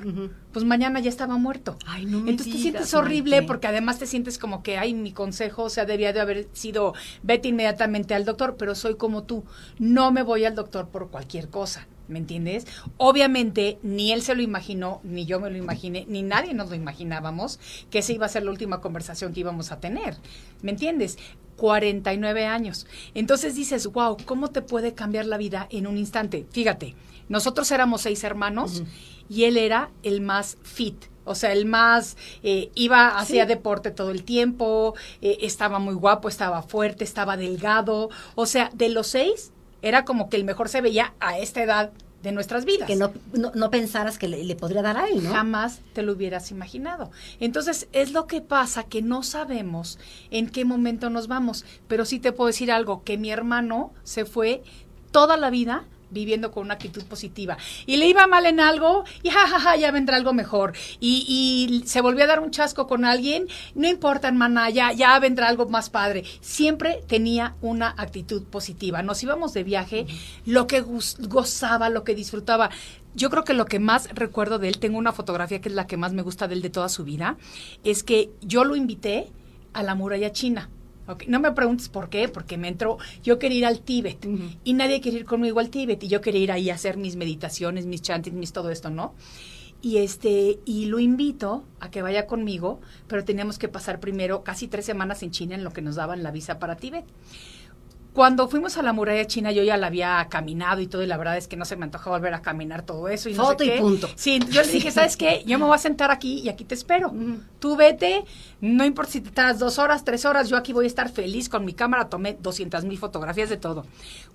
Pues mañana ya estaba muerto. Ay, no me Entonces te sientes horrible porque además te sientes como que, ay, mi consejo, o sea, debía de haber sido, vete inmediatamente al doctor, pero soy como tú, no me voy al doctor por cualquier cosa, ¿me entiendes? Obviamente, ni él se lo imaginó, ni yo me lo imaginé, ni nadie nos lo imaginábamos, que esa iba a ser la última conversación que íbamos a tener, ¿me entiendes? 49 años. Entonces dices, wow, ¿cómo te puede cambiar la vida en un instante? Fíjate, nosotros éramos seis hermanos y él era el más fit. O sea, el más eh, iba, hacía deporte todo el tiempo, eh, estaba muy guapo, estaba fuerte, estaba delgado. O sea, de los seis, era como que el mejor se veía a esta edad de nuestras vidas. Que no, no, no pensaras que le, le podría dar a él, ¿no? Jamás te lo hubieras imaginado. Entonces, es lo que pasa que no sabemos en qué momento nos vamos. Pero sí te puedo decir algo, que mi hermano se fue toda la vida viviendo con una actitud positiva. Y le iba mal en algo y jajaja, ya vendrá algo mejor. Y, y se volvió a dar un chasco con alguien, no importa, hermana, ya, ya vendrá algo más padre. Siempre tenía una actitud positiva. Nos íbamos de viaje, lo que gozaba, lo que disfrutaba. Yo creo que lo que más recuerdo de él, tengo una fotografía que es la que más me gusta de él de toda su vida, es que yo lo invité a la muralla china. Ok, No me preguntes por qué, porque me entró, yo quería ir al Tíbet y nadie quería ir conmigo al Tíbet y yo quería ir ahí a hacer mis meditaciones, mis chantings, mis todo esto, ¿no? Y este, y lo invito a que vaya conmigo, pero teníamos que pasar primero casi tres semanas en China en lo que nos daban la visa para Tíbet. Cuando fuimos a la muralla china, yo ya la había caminado y todo, y la verdad es que no se me antoja volver a caminar todo eso. Y no Foto sé y qué. punto. Sí, yo le dije, ¿sabes qué? Yo me voy a sentar aquí y aquí te espero. Tú vete, no importa si te tardas dos horas, tres horas, yo aquí voy a estar feliz con mi cámara. Tomé 200 mil fotografías de todo.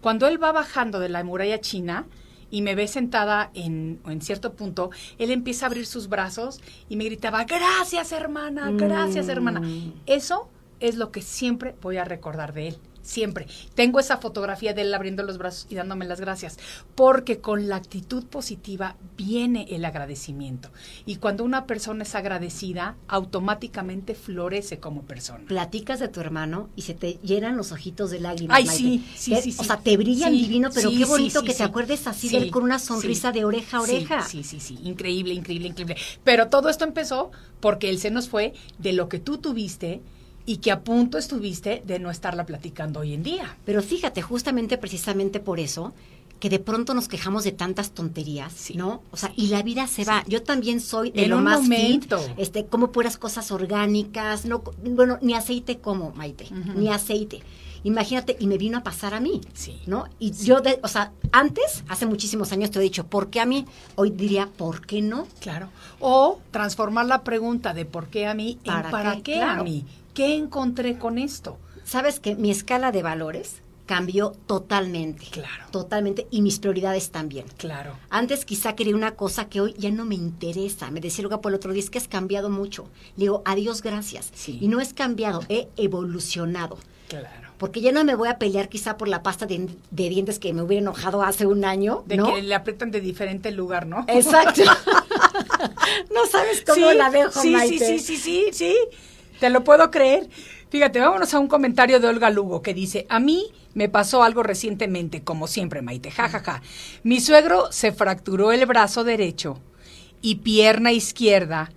Cuando él va bajando de la muralla china y me ve sentada en, en cierto punto, él empieza a abrir sus brazos y me gritaba, gracias hermana, gracias hermana. Eso es lo que siempre voy a recordar de él. Siempre. Tengo esa fotografía de él abriendo los brazos y dándome las gracias. Porque con la actitud positiva viene el agradecimiento. Y cuando una persona es agradecida, automáticamente florece como persona. Platicas de tu hermano y se te llenan los ojitos de lágrimas. Ay, Maite. sí, sí, sí. O sea, te brillan Sí, divino, pero sí, qué bonito sí, que te acuerdes así Sí, de él con una sonrisa de oreja a oreja. Sí, sí, sí, increíble, increíble, increíble. Pero todo esto empezó porque él se nos fue de lo que tú tuviste y que a punto estuviste de no estarla platicando hoy en día. Pero fíjate, justamente precisamente por eso, que de pronto nos quejamos de tantas tonterías, Sí, ¿no? O sea, y la vida se va. Yo también soy de En lo un más momento. fit, este, como puras cosas orgánicas, no, bueno, ni aceite como, Maite, ni aceite. Imagínate, y me vino a pasar a mí, Sí. ¿no? Y yo, de, o sea, antes, hace muchísimos años te he dicho, ¿por qué a mí? Hoy diría, ¿por qué no? Claro. O transformar la pregunta de por qué a mí en ¿Para para qué? qué, Claro. a mí. ¿Qué encontré con esto? Sabes que mi escala de valores cambió totalmente. Claro. Totalmente, y mis prioridades también. Claro. Antes quizá quería una cosa que hoy ya no me interesa. Me decía luego por el otro día, es que has cambiado mucho. Le digo, adiós, gracias. Sí. Y no es cambiado, he evolucionado. Claro. Porque ya no me voy a pelear quizá por la pasta de, de dientes que me hubiera enojado hace un año, De ¿no? que le aprietan de diferente lugar, ¿no? Exacto. <laughs> <laughs> no sabes cómo Sí, la dejo, sí, Maite. Sí, sí, sí, sí, sí. Te lo puedo creer. Fíjate, vámonos a un comentario de Olga Lugo que dice, a mí me pasó algo recientemente, como siempre, Maite, ja, ja, ja. Mi suegro se fracturó el brazo derecho y pierna izquierda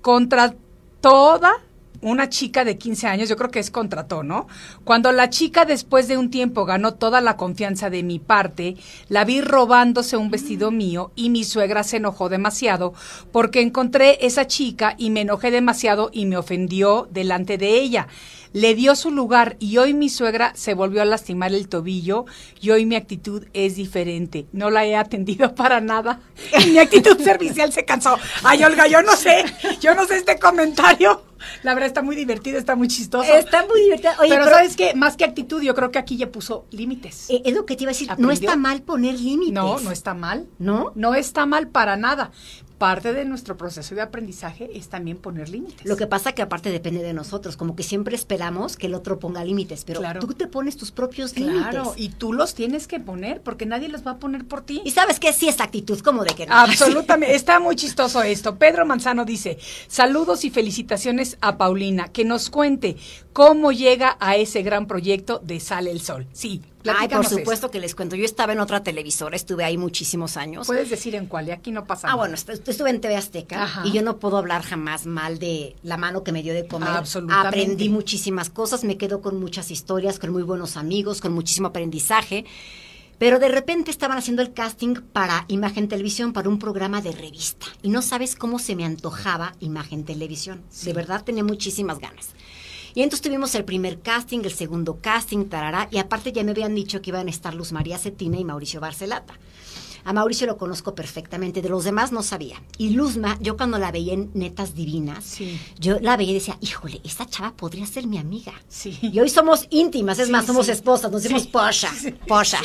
contra toda una chica de 15 años, yo creo que es contrató, ¿no? Cuando la chica después de un tiempo ganó toda la confianza de mi parte, la vi robándose un vestido mío y mi suegra se enojó demasiado porque encontré esa chica y me enojé demasiado y me ofendió delante de ella. Le dio su lugar y hoy mi suegra se volvió a lastimar el tobillo y hoy mi actitud es diferente. No la he atendido <laughs> para nada. Y mi actitud servicial se cansó. Ay, Olga, yo no sé, yo no sé este comentario. La verdad está muy divertido, está muy chistoso. Está muy divertido. Oye, pero, pero, sabes qué, más que actitud, yo creo que aquí ya puso límites. eh, es lo que te iba a decir. No está mal poner límites. No, no está mal. ¿No? No está mal para nada. Parte de nuestro proceso de aprendizaje es también poner límites. Lo que pasa que aparte depende de nosotros, como que siempre esperamos que el otro ponga límites, pero Claro. tú te pones tus propios Claro, límites. y tú los tienes que poner porque nadie los va a poner por ti. Y sabes que sí es actitud, como de que no. Absolutamente, <laughs> está muy chistoso esto. Pedro Manzano dice, saludos y felicitaciones a Paulina, que nos cuente cómo llega a ese gran proyecto de Sale el Sol. Sí, Ay, por supuesto que les cuento. Yo estaba en otra televisora, estuve ahí muchísimos años. Puedes decir en cuál, y aquí no pasa Ah, nada. bueno, est- estuve en TV Azteca Ajá. y yo no puedo hablar jamás mal de la mano que me dio de comer. Absolutamente. Aprendí muchísimas cosas, me quedo con muchas historias, con muy buenos amigos, con muchísimo aprendizaje. Pero de repente estaban haciendo el casting para Imagen Televisión, para un programa de revista. Y no sabes cómo se me antojaba Imagen Televisión. De verdad tenía muchísimas ganas. Y entonces tuvimos el primer casting, el segundo casting, tarará, y aparte ya me habían dicho que iban a estar Luz María Cetina y Mauricio Barcelata. A Mauricio lo conozco perfectamente, de los demás no sabía. Y Luzma, yo cuando la veía en Netas Divinas, Sí. yo la veía y decía, híjole, esta chava podría ser mi amiga. Sí. Y hoy somos íntimas, es Sí, más, somos esposas, nos decimos posha, posha.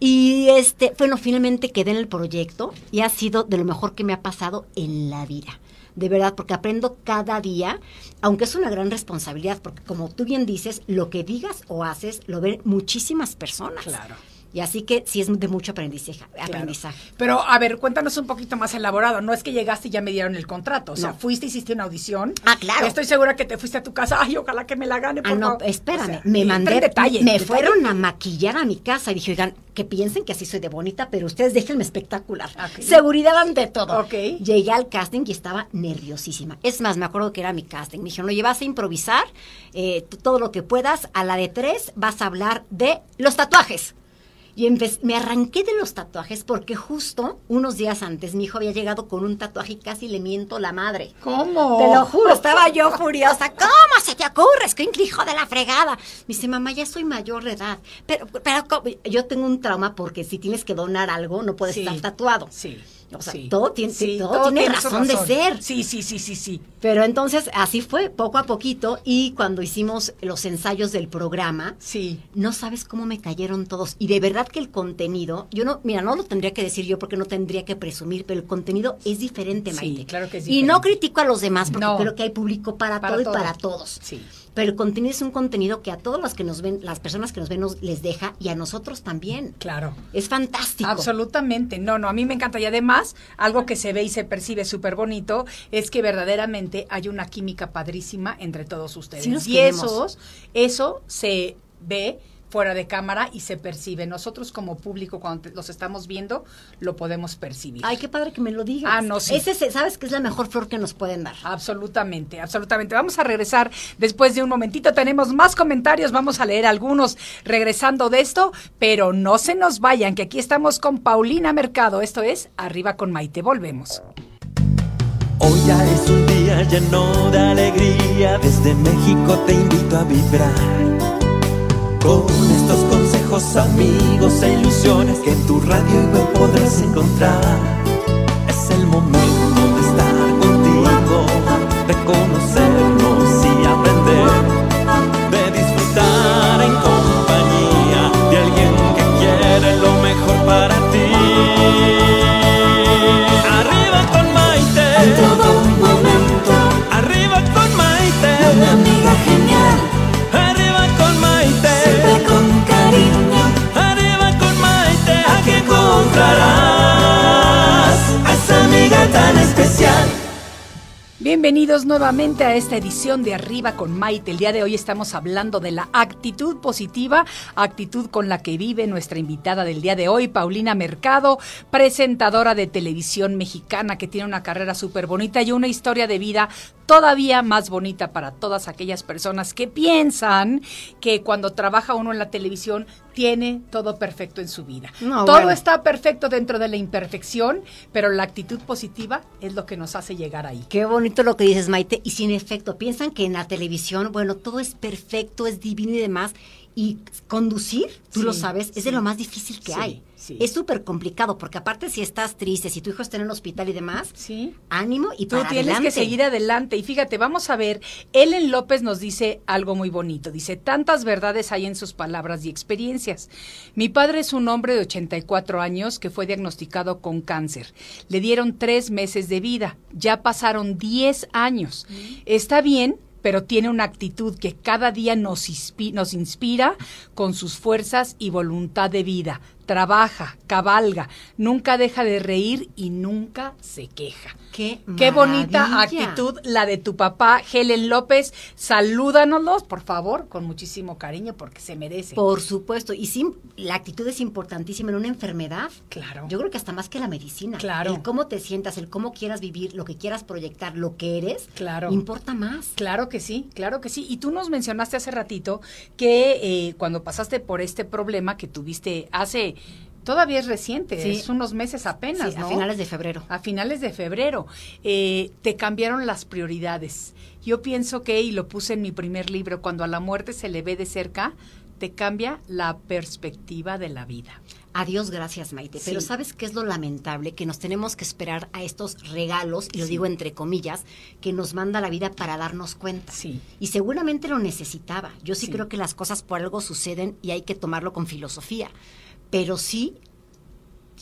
Y este, bueno, finalmente quedé en el proyecto y ha sido de lo mejor que me ha pasado en la vida. De verdad, porque aprendo cada día, aunque es una gran responsabilidad, porque como tú bien dices, lo que digas o haces lo ven muchísimas personas. Claro. Y así que sí es de mucho aprendizaje. Claro. aprendizaje. Pero, a ver, cuéntanos un poquito más elaborado. No es que llegaste y ya me dieron el contrato. O sea, No. fuiste, hiciste una audición. Ah, claro. Estoy segura que te fuiste a tu casa. Ay, ojalá que me la gane, por Ah, no, espérame, O sea, me mandé, detalle. me detalle. fueron a maquillar a mi casa y dije, oigan, que piensen que así soy de bonita, pero ustedes déjenme espectacular. Ok. Seguridad ante todo. Llegué al casting y estaba nerviosísima. Es más, me acuerdo que era mi casting. Me dijeron, oye, vas a improvisar eh, todo lo que puedas. A la de tres vas a hablar de los tatuajes. Y me arranqué de los tatuajes porque justo unos días antes mi hijo había llegado con un tatuaje y casi le miento la madre. ¿Cómo? Te lo juro, estaba yo furiosa. ¿Cómo se te ocurre? Es que un hijo de la fregada. Me dice, mamá, ya soy mayor de edad. Pero, pero yo tengo un trauma porque si tienes que donar algo, no puedes Sí. estar tatuado. Sí. O sea, sí. todo tiene- todo tiene razón de ser. Sí, sí, sí, sí, sí. Pero entonces así fue, poco a poquito. Y cuando hicimos los ensayos del programa, Sí. no sabes cómo me cayeron todos. Y de verdad que el contenido, yo no, mira, no lo tendría que decir yo porque no tendría que presumir, pero el contenido es diferente, Sí, Maite. claro que es Y no critico a los demás porque No. creo que hay público para, Para todo todo. y para todos. Sí. Pero el contenido es un contenido que a todos los que nos ven, las personas que nos ven, nos, les deja y a nosotros también. Claro. Es fantástico. Absolutamente, no, no, a mí me encanta y además algo que se ve y se percibe súper bonito es que verdaderamente hay una química padrísima entre todos ustedes. Sí nos y queremos. esos, eso se ve fuera de cámara y se percibe. Nosotros como público cuando te- los estamos viendo lo podemos percibir. Ay, qué padre que me lo digas. Ah, no, sí. Ese, es- ¿sabes que es la mejor flor que nos pueden dar? Absolutamente, absolutamente. Vamos a regresar después de un momentito. Tenemos más comentarios, vamos a leer algunos regresando de esto, pero no se nos vayan, que aquí estamos con Paulina Mercado. Esto es Arriba con Maite. Volvemos. Hoy ya es un día lleno de alegría, desde México te invito a vibrar. Con estos consejos, amigos e ilusiones que en tu radio web podrás encontrar. Es el momento de estar contigo, de conocernos Bienvenidos nuevamente a esta edición de Arriba con Maite. El día de hoy estamos hablando de la actitud positiva, actitud con la que vive nuestra invitada del día de hoy, Paulina Mercado, presentadora de televisión mexicana que tiene una carrera súper bonita y una historia de vida todavía más bonita para todas aquellas personas que piensan que cuando trabaja uno en la televisión tiene todo perfecto en su vida. No, todo bueno. está perfecto dentro de la imperfección, pero la actitud positiva es lo que nos hace llegar ahí. Qué bonito lo que dices, Maite. Y sin efecto, piensan que en la televisión, bueno, todo es perfecto, es divino y demás. Y conducir, tú Sí, lo sabes, es sí. de lo más difícil que Sí, hay. Sí. Es súper complicado, porque aparte si estás triste, si tu hijo está en el hospital y demás, Sí. ánimo y Tú para tienes adelante. que seguir adelante. Y fíjate, vamos a ver, Ellen López nos dice algo muy bonito. Dice, tantas verdades hay en sus palabras y experiencias. Mi padre es un hombre de 84 años que fue diagnosticado con cáncer. Le dieron tres meses de vida. Ya pasaron 10 años. Está bien. Pero tiene una actitud que cada día nos inspira con sus fuerzas y voluntad de vida. Trabaja, cabalga, nunca deja de reír y nunca se queja. Qué, Qué bonita actitud la de tu papá, Helen López. Salúdanoslos, por favor, con muchísimo cariño, porque se merece. Por supuesto. Y sí, la actitud es importantísima en una enfermedad. Claro. Yo creo que hasta más que la medicina. Claro. El cómo te sientas, el cómo quieras vivir, lo que quieras proyectar, lo que eres, Claro. importa más. Claro que sí, claro que sí. Y tú nos mencionaste hace ratito que eh, cuando pasaste por este problema que tuviste hace, todavía es reciente, Sí. es unos meses apenas, Sí, ¿no? a finales de febrero. a finales de febrero, eh, te cambiaron las prioridades. Yo pienso que, y lo puse en mi primer libro, cuando a la muerte se le ve de cerca, te cambia la perspectiva de la vida. Adiós, gracias, Maite. Pero. ¿sabes qué es lo lamentable? Que nos tenemos que esperar a estos regalos, y lo digo entre comillas, que nos manda la vida para darnos cuenta. Sí. Y seguramente lo necesitaba. Yo sí, Sí. creo que las cosas por algo suceden y hay que tomarlo con filosofía. Pero sí,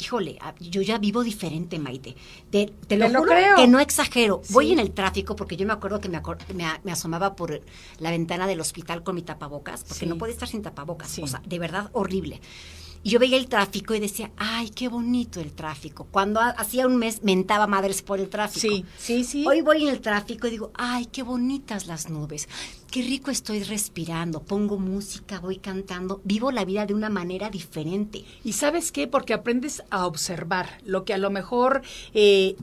híjole, a- yo ya vivo diferente, Maite. Te, te lo, Te lo juro creo. que no exagero. Voy en el tráfico porque yo me acuerdo que me, acor- me, asomaba por la ventana del hospital con mi tapabocas, porque Sí. no puede estar sin tapabocas. Sí. O sea, de verdad horrible. Y yo veía el tráfico y decía, ay, qué bonito el tráfico. Cuando ha- hacía un mes mentaba madres por el tráfico. Sí, sí, sí. Hoy voy en el tráfico y digo, ay, qué bonitas las nubes, qué rico estoy respirando, pongo música, voy cantando, vivo la vida de una manera diferente. ¿Y sabes qué? Porque aprendes a observar lo que a lo mejor eh,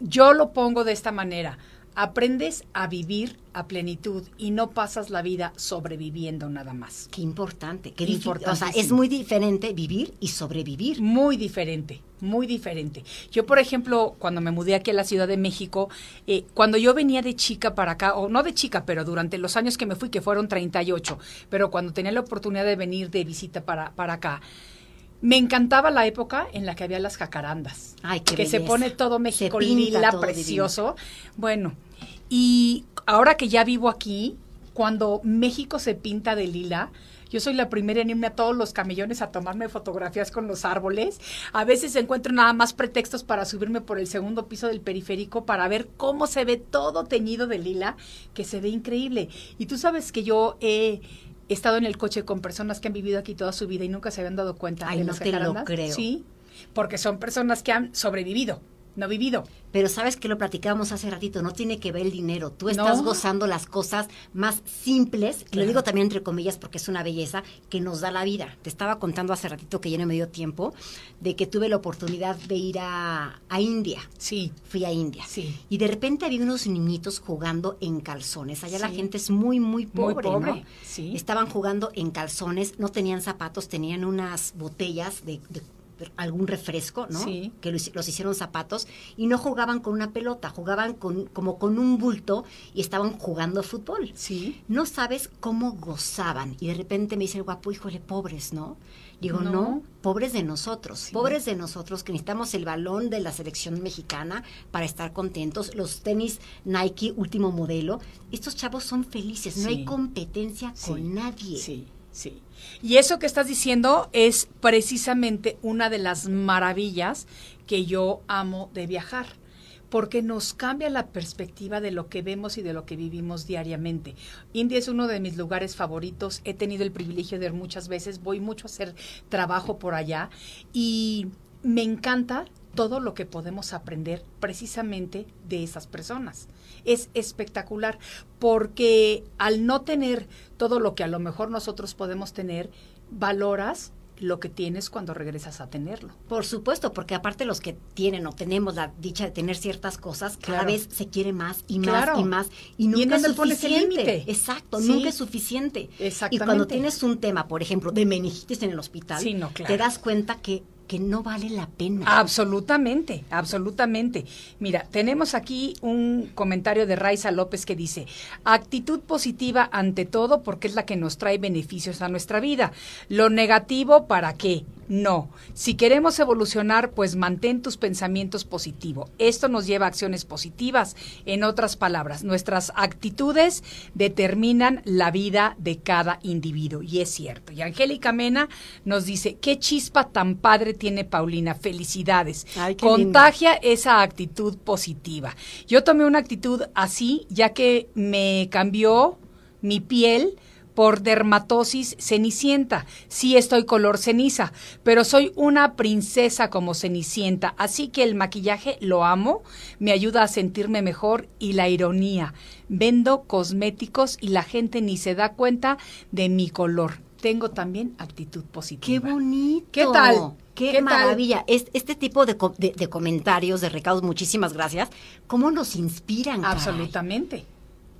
yo lo pongo de esta manera. Aprendes a vivir a plenitud y no pasas la vida sobreviviendo nada más. Qué importante, qué difícil. O sea, es muy diferente vivir y sobrevivir. Muy diferente, muy diferente. Yo, por ejemplo, cuando me mudé aquí a la Ciudad de México, eh, cuando yo venía de chica para acá, o no de chica, pero durante los años que me fui, que fueron 38, pero cuando tenía la oportunidad de venir de visita para, para acá, me encantaba la época en la que había las jacarandas. Ay, qué Que se pone todo México lila, todo precioso. Bueno, y ahora que ya vivo aquí, cuando México se pinta de lila, Yo soy la primera en irme a todos los camellones a tomarme fotografías con los árboles. A veces encuentro nada más pretextos para subirme por el segundo piso del periférico para ver cómo se ve todo teñido de lila, que se ve increíble. Y tú sabes que yo he estado en el coche con personas que han vivido aquí toda su vida y nunca se habían dado cuenta Ay, de no las te lo creo. Sí, porque son personas que han sobrevivido, no vivido. Pero sabes que lo platicábamos hace ratito, no tiene que ver el dinero. Tú estás No. gozando las cosas más simples, y lo Claro. digo también entre comillas porque es una belleza que nos da la vida. Te estaba contando hace ratito que ya no me dio tiempo de que tuve la oportunidad de ir a, a India. Sí, Fui a India. Sí. Y de repente había unos niñitos jugando en calzones. Allá la gente es muy, muy Muy pobre, pobre, ¿no? sí. Estaban jugando en calzones, no tenían zapatos, tenían unas botellas de, de algún refresco, ¿no? Sí. Que los, los hicieron zapatos y no jugaban con una pelota, jugaban con, como con un bulto y estaban jugando fútbol. sí. No sabes cómo gozaban. Y de repente me dice el guapo, híjole, pobres, ¿no? Digo, no, No. pobres de nosotros, Sí. pobres de nosotros que necesitamos el balón de la selección mexicana para estar contentos, los tenis Nike último modelo. Estos chavos son felices, no hay competencia con nadie. Sí, sí. Y eso que estás diciendo es precisamente una de las maravillas que yo amo de viajar, porque nos cambia la perspectiva de lo que vemos y de lo que vivimos diariamente. India es uno de mis lugares favoritos, he tenido el privilegio de ir muchas veces, voy mucho a hacer trabajo por allá y me encanta todo lo que podemos aprender precisamente de esas personas. Es espectacular porque al no tener todo lo que a lo mejor nosotros podemos tener, valoras lo que tienes cuando regresas a tenerlo. Por supuesto, porque aparte los que tienen o tenemos la dicha de tener ciertas cosas, cada Claro. vez se quiere más y más Claro. y más y ¿Y en nunca es suficiente. Exacto, Sí. nunca es suficiente. Y cuando tienes un tema, por ejemplo, de meningitis en el hospital, Sí, no, claro. te das cuenta que que no vale la pena. Absolutamente, absolutamente. Mira, tenemos aquí un comentario de Raiza López que dice, actitud positiva ante todo porque es la que nos trae beneficios a nuestra vida. Lo negativo, ¿para qué? No. Si queremos evolucionar, pues mantén tus pensamientos positivos. Esto nos lleva a acciones positivas. En otras palabras, nuestras actitudes determinan la vida de cada individuo. Y es cierto. Y Angélica Mena nos dice, qué chispa tan padre tiene Paulina. Felicidades. Ay, Contagia esa actitud positiva. Yo tomé una actitud así, ya que me cambió mi piel por dermatosis cenicienta. Sí estoy color ceniza, pero soy una princesa como cenicienta, así que el maquillaje lo amo, me ayuda a sentirme mejor y la ironía. Vendo cosméticos y la gente ni se da cuenta de mi color. Tengo también actitud ¡Qué positiva. bonito! ¿Qué tal? ¡Qué, ¿Qué maravilla! Es- Este tipo de, co- de- de comentarios, de recados, muchísimas gracias. ¿Cómo nos inspiran? caray?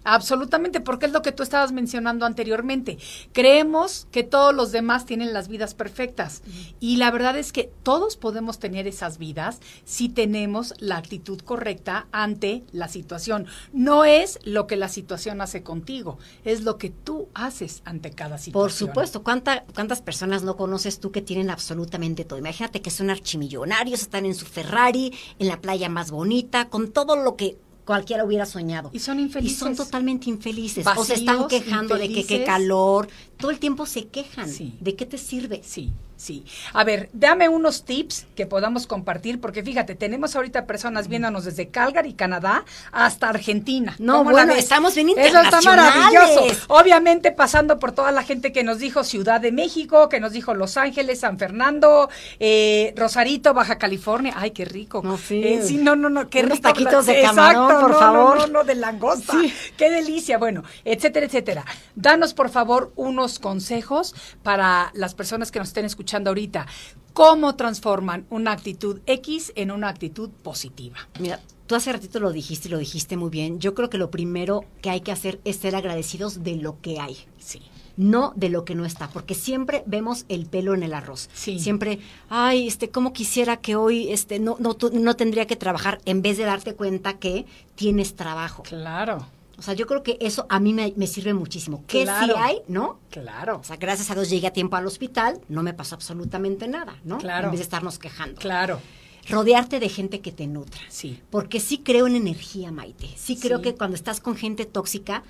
Absolutamente. Porque es lo que tú estabas mencionando anteriormente. Creemos que todos los demás tienen las vidas perfectas y la verdad es que todos podemos tener esas vidas si tenemos la actitud correcta ante la situación. No es lo que la situación hace contigo, es lo que tú haces ante cada situación. Por supuesto, ¿Cuánta- ¿cuántas personas no conoces tú que tienen absolutamente todo? Imagínate que son archimillonarios, están en su Ferrari, en la playa más bonita, con todo lo que cualquiera hubiera soñado. Y son infelices. Y son totalmente infelices. o se están quejando de que qué calor. Todo el tiempo se quejan. Sí. ¿De qué te sirve? Sí, sí. A ver, dame unos tips que podamos compartir, porque fíjate, tenemos ahorita personas viéndonos desde Calgary, Canadá, hasta Argentina. No, ¿Cómo la bueno, estamos bien Eso está internacionales. maravilloso. Obviamente pasando por toda la gente que nos dijo Ciudad de México, que nos dijo Los Ángeles, San Fernando, eh, Rosarito, Baja California. Ay, qué rico. No, sí. Eh, sí, no, no, no, qué Unos rico. taquitos de Exacto, camarón, por no, favor. No, no, no, de langosta. Qué delicia. Bueno, etcétera, etcétera. Danos, por favor, unos consejos para las personas que nos estén escuchando ahorita. ¿Cómo transforman una actitud X en una actitud positiva? Mira, tú hace ratito lo dijiste y lo dijiste muy bien. Yo creo que lo primero que hay que hacer es ser agradecidos de lo que hay. Sí. no de lo que no está, porque siempre vemos el pelo en el arroz. Sí. Siempre, ay, este, cómo quisiera que hoy, este, no, no, no tendría que trabajar, en vez de darte cuenta que tienes trabajo. Claro, O sea, yo creo que eso a mí me, me sirve muchísimo. Que Claro. sí hay, ¿no? claro, O sea, gracias a Dios llegué a tiempo al hospital, no me pasó absolutamente nada, ¿no? Claro. En vez de estarnos quejando. claro. Rodearte de gente que te nutra. Sí. Porque sí creo en energía, Maite. Sí creo Sí. que cuando estás con gente tóxica,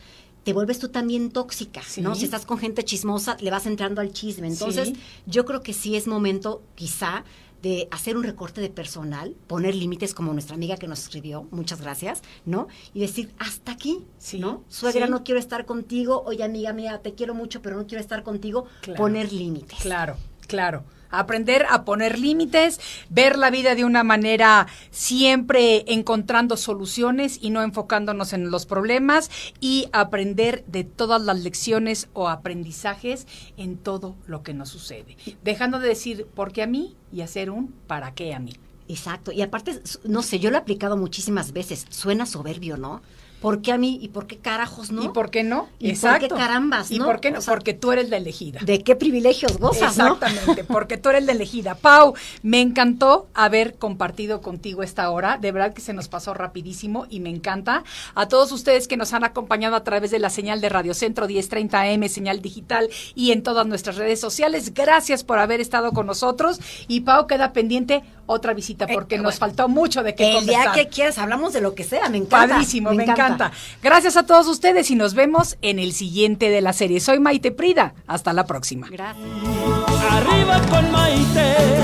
te vuelves tú también tóxica, ¿no? Sí. Si estás con gente chismosa, le vas entrando al chisme. Entonces, Sí. yo creo que sí es momento, quizá, de hacer un recorte de personal, poner límites como nuestra amiga que nos escribió, muchas gracias, ¿no? Y decir, hasta aquí, Sí, ¿no? Suegra, sí. no quiero estar contigo, oye amiga mía, te quiero mucho, pero no quiero estar contigo, Claro. poner límites. Claro, claro. Aprender a poner límites, ver la vida de una manera siempre encontrando soluciones y no enfocándonos en los problemas y aprender de todas las lecciones o aprendizajes en todo lo que nos sucede. Dejando de decir por qué a mí y hacer un para qué a mí. Exacto. Y aparte, no sé, yo lo he aplicado muchísimas veces. Suena soberbio, ¿no? ¿Por qué a mí y por qué carajos no? ¿Y por qué no? ¿Y por qué carambas, ¿Y no? por qué no? O sea, Porque tú eres la elegida. ¿De qué privilegios gozas, no? Exactamente, <laughs> porque tú eres la elegida. Pau, me encantó haber compartido contigo esta hora. De verdad que se nos pasó rapidísimo y me encanta. A todos ustedes que nos han acompañado a través de la señal de Radio Centro 1030 AM, señal digital y en todas nuestras redes sociales, gracias por haber estado con nosotros. Y Pau, queda pendiente otra visita porque Eh, nos bueno. faltó mucho de qué El día conversar. que quieras hablamos de lo que sea, me encanta. Padrísimo, me, encanta. Gracias a todos ustedes y nos vemos en el siguiente de la serie. Soy Maite Prida. Hasta la próxima. Gracias. Arriba con Maite.